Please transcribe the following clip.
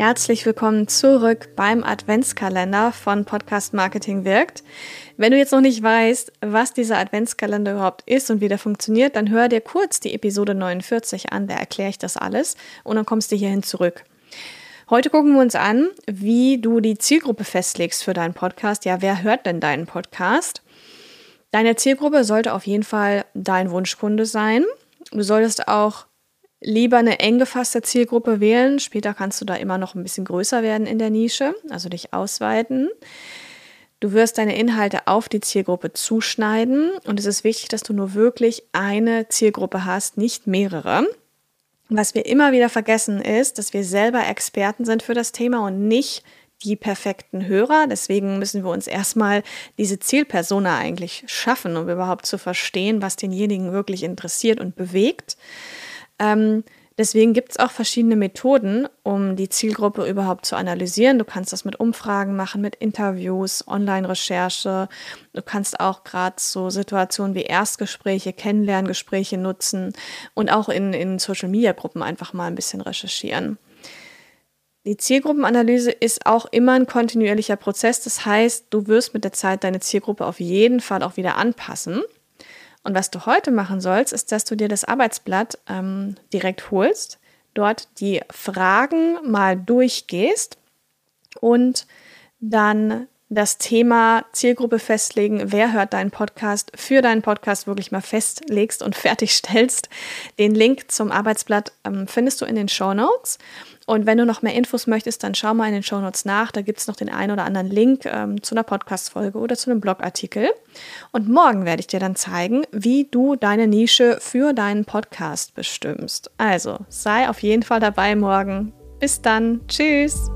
Herzlich willkommen zurück beim Adventskalender von Podcast Marketing wirkt. Wenn du jetzt noch nicht weißt, was dieser Adventskalender überhaupt ist und wie der funktioniert, dann hör dir kurz die Episode 49 an, da erkläre ich das alles und dann kommst du hierhin zurück. Heute gucken wir uns an, wie du die Zielgruppe festlegst für deinen Podcast. Ja, wer hört denn deinen Podcast? Deine Zielgruppe sollte auf jeden Fall dein Wunschkunde sein. Du solltest auch lieber eine eng gefasste Zielgruppe wählen. Später kannst du da immer noch ein bisschen größer werden in der Nische, also dich ausweiten. Du wirst deine Inhalte auf die Zielgruppe zuschneiden und es ist wichtig, dass du nur wirklich eine Zielgruppe hast, nicht mehrere. Was wir immer wieder vergessen ist, dass wir selber Experten sind für das Thema und nicht die perfekten Hörer. Deswegen müssen wir uns erstmal diese Zielpersona eigentlich schaffen, um überhaupt zu verstehen, was denjenigen wirklich interessiert und bewegt. Ähm, deswegen gibt es auch verschiedene Methoden, um die Zielgruppe überhaupt zu analysieren. Du kannst das mit Umfragen machen, mit Interviews, Online-Recherche. Du kannst auch gerade so Situationen wie Erstgespräche, Kennenlerngespräche nutzen und auch in, in Social-Media-Gruppen einfach mal ein bisschen recherchieren. Die Zielgruppenanalyse ist auch immer ein kontinuierlicher Prozess. Das heißt, du wirst mit der Zeit deine Zielgruppe auf jeden Fall auch wieder anpassen. Und was du heute machen sollst, ist, dass du dir das Arbeitsblatt ähm, direkt holst, dort die Fragen mal durchgehst und dann das Thema Zielgruppe festlegen, wer hört deinen Podcast, für deinen Podcast wirklich mal festlegst und fertigstellst. Den Link zum Arbeitsblatt ähm, findest du in den Show Notes. Und wenn du noch mehr Infos möchtest, dann schau mal in den Show Notes nach. Da gibt es noch den einen oder anderen Link ähm, zu einer Podcast-Folge oder zu einem Blogartikel. Und morgen werde ich dir dann zeigen, wie du deine Nische für deinen Podcast bestimmst. Also sei auf jeden Fall dabei morgen. Bis dann. Tschüss.